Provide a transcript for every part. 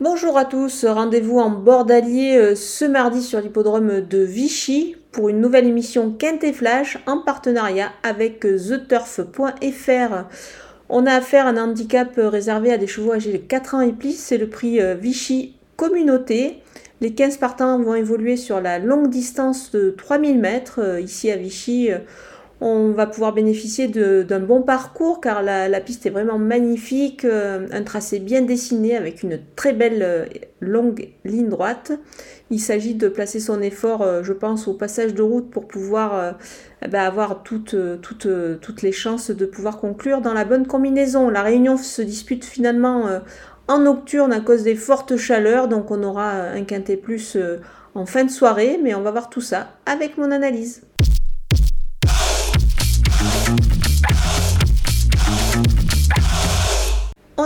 Bonjour à tous, rendez-vous en bord d'Allier euh, ce mardi sur l'hippodrome de Vichy pour une nouvelle émission Quintet Flash en partenariat avec euh, TheTurf.fr. On a affaire à un handicap euh, réservé à des chevaux âgés de 4 ans et plus, c'est le prix Vichy Communauté. Les 15 partants vont évoluer sur la longue distance de 3000 mètres ici à Vichy on va pouvoir bénéficier d'un bon parcours car la, piste est vraiment magnifique, euh, un tracé bien dessiné avec une très belle euh, longue ligne droite. Il s'agit de placer son effort, euh, je pense, au passage de route pour pouvoir eh ben, avoir toutes, toutes, les chances de pouvoir conclure dans la bonne combinaison. La réunion se dispute finalement en nocturne à cause des fortes chaleurs, donc on aura un quintet plus en fin de soirée, mais on va voir tout ça avec mon analyse.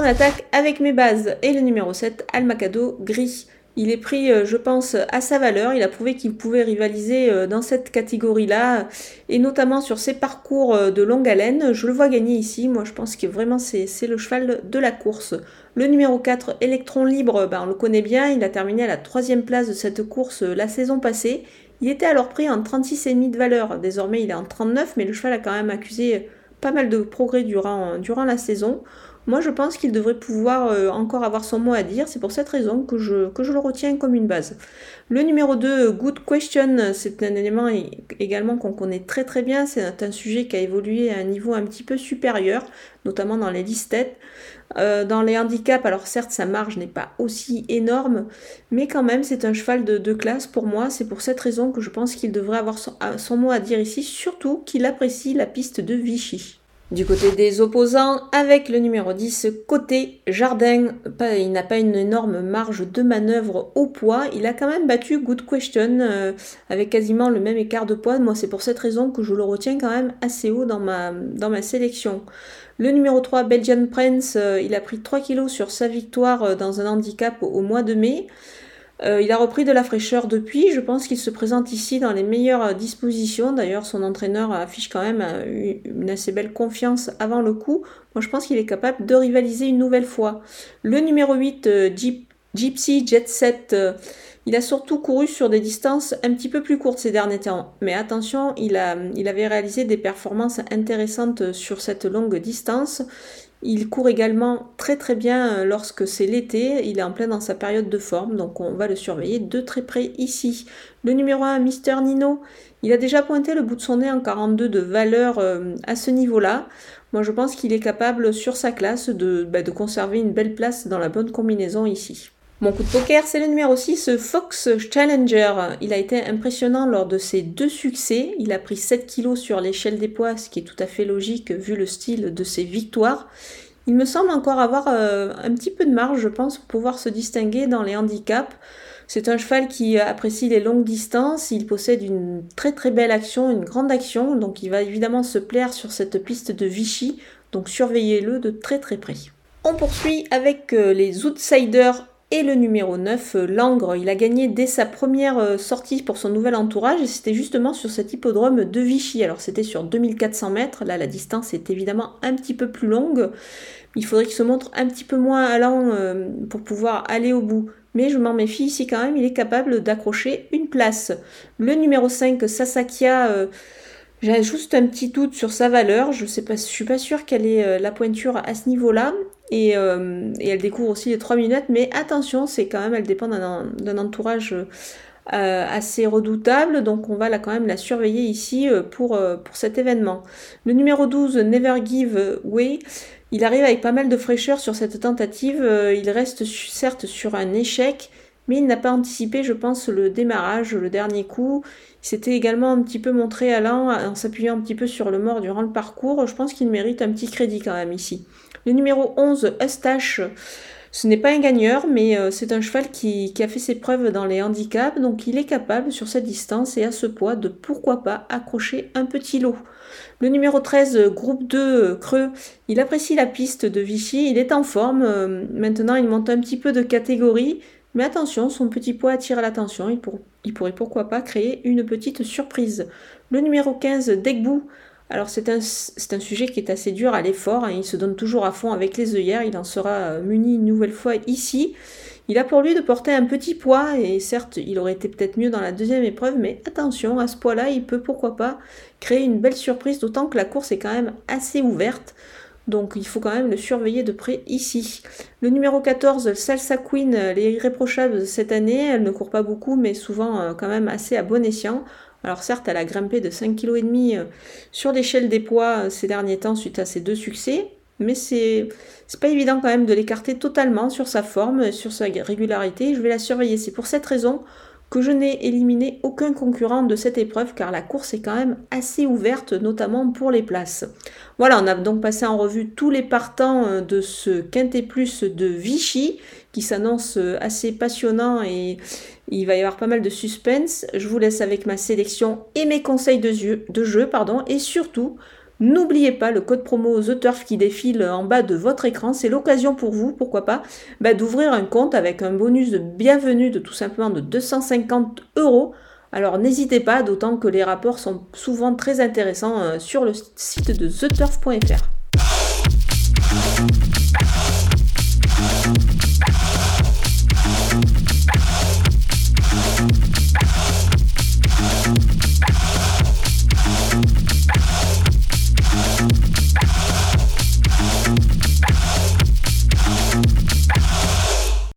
Attaque avec mes bases et le numéro 7, Almacado gris. Il est pris, euh, je pense, à sa valeur. Il a prouvé qu'il pouvait rivaliser euh, dans cette catégorie-là, et notamment sur ses parcours euh, de longue haleine. Je le vois gagner ici. Moi, je pense que vraiment, c'est le cheval de la course. Le numéro 4, Electron Libre, ben, on le connaît bien. Il a terminé à la troisième place de cette course la saison passée. Il était alors pris en 36,5 de valeur. Désormais, il est en 39, mais le cheval a quand même accusé pas mal de progrès durant la saison. Moi, je pense qu'il devrait pouvoir euh, encore avoir son mot à dire. C'est pour cette raison que je, que je le retiens comme une base. Le numéro 2, Good Question, c'est un élément également qu'on connaît très très bien. C'est un sujet qui a évolué à un niveau un petit peu supérieur, notamment dans les listes euh, dans les handicaps, alors certes sa marge n'est pas aussi énorme, mais quand même c'est un cheval de, classe pour moi. C'est pour cette raison que je pense qu'il devrait avoir son, mot à dire ici, surtout qu'il apprécie la piste de Vichy. Du côté des opposants, avec le numéro 10, côté Jardin, il n'a pas une énorme marge de manœuvre au poids. Il a quand même battu Good Question euh, avec quasiment le même écart de poids. Moi, c'est pour cette raison que je le retiens quand même assez haut dans ma, sélection. Le numéro 3, Belgian Prince, euh, il a pris 3 kilos sur sa victoire euh, dans un handicap au, mois de mai. Euh, il a repris de la fraîcheur depuis. Je pense qu'il se présente ici dans les meilleures dispositions. D'ailleurs, son entraîneur affiche quand même une assez belle confiance avant le coup. Moi, je pense qu'il est capable de rivaliser une nouvelle fois. Le numéro 8, Gypsy Jet Set, il a surtout couru sur des distances un petit peu plus courtes ces derniers temps. Mais attention, il, a, il avait réalisé des performances intéressantes sur cette longue distance. Il court également très très bien euh, lorsque c'est l'été, il est en plein dans sa période de forme, donc on va le surveiller de très près ici. Le numéro 1, Mister Nino, il a déjà pointé le bout de son nez en 42 de valeur euh, à ce niveau-là. Moi je pense qu'il est capable sur sa classe de, bah, de conserver une belle place dans la bonne combinaison ici. Mon coup de poker, c'est le numéro 6, Fox Challenger. Il a été impressionnant lors de ses deux succès. Il a pris 7 kilos sur l'échelle des poids, ce qui est tout à fait logique vu le style de ses victoires. Il me semble encore avoir euh, un petit peu de marge, je pense, pour pouvoir se distinguer dans les handicaps. C'est un cheval qui apprécie les longues distances, il possède une très très belle action, une grande action, donc il va évidemment se plaire sur cette piste de Vichy, donc surveillez-le de très très près. On poursuit avec euh, les Outsiders et le numéro 9, euh, Langre, il a gagné dès sa première euh, sortie pour son nouvel entourage et c'était justement sur cet hippodrome de Vichy. Alors c'était sur 2400 mètres, là la distance est évidemment un petit peu plus longue. Il faudrait qu'il se montre un petit peu moins allant euh, pour pouvoir aller au bout. Mais je m'en méfie ici quand même, il est capable d'accrocher une place. Le numéro 5, Sasakia... J'ai juste un petit doute sur sa valeur. Je ne suis pas sûre qu'elle ait la pointure à ce niveau-là. Euh, et, elle découvre aussi les 3 minutes, mais attention, c'est quand même, elle dépend d'un entourage euh, assez redoutable, donc on va quand même la surveiller ici euh, pour, pour cet événement. Le numéro 12, Never Give Way, il arrive avec pas mal de fraîcheur sur cette tentative, il reste certes sur un échec, mais il n'a pas anticipé, je pense, le démarrage, le dernier coup. Il s'était également un petit peu montré allant en s'appuyant un petit peu sur le mort durant le parcours. Je pense qu'il mérite un petit crédit quand même ici. Le numéro 11, Eustache, ce n'est pas un gagneur, mais euh, c'est un cheval qui, a fait ses preuves dans les handicaps, donc il est capable sur cette distance et à ce poids de pourquoi pas accrocher un petit lot. Le numéro 13, groupe 2, Creux, il apprécie la piste de Vichy, il est en forme, euh, maintenant il monte un petit peu de catégorie, mais attention, son petit poids attire l'attention, il, pourrait pourquoi pas créer une petite surprise. Le numéro 15, Degbou, alors c'est un, un, sujet qui est assez dur à l'effort, hein. il se donne toujours à fond avec les œillères, il en sera euh, muni une nouvelle fois ici. Il a pour lui de porter un petit poids, et certes, il aurait été peut-être mieux dans la deuxième épreuve, mais attention, à ce poids-là, il peut pourquoi pas créer une belle surprise, d'autant que la course est quand même assez ouverte. Donc il faut quand même le surveiller de près ici. Le numéro 14, Salsa Queen, elle est irréprochable cette année. Elle ne court pas beaucoup, mais souvent euh, quand même assez à bon escient. Alors certes, elle a grimpé de 5,5 kg euh, sur l'échelle des poids euh, ces derniers temps suite à ses deux succès. Mais c'est pas évident quand même de l'écarter totalement sur sa forme, sur sa régularité. Je vais la surveiller. C'est pour cette raison que je n'ai éliminé aucun concurrent de cette épreuve car la course est quand même assez ouverte, notamment pour les places. Voilà, on a donc passé en revue tous les partants euh, de ce Quintet Plus de Vichy qui s'annonce euh, assez passionnant et il va y avoir pas mal de suspense. Je vous laisse avec ma sélection et mes conseils de jeu, de jeu pardon, et surtout N'oubliez pas le code promo The Turf qui défile en bas de votre écran. C'est l'occasion pour vous, pourquoi pas, bah, d'ouvrir un compte avec un bonus de bienvenue de tout simplement de 250 euros. Alors n'hésitez pas, d'autant que les rapports sont souvent très intéressants euh, sur le site de theturf.fr.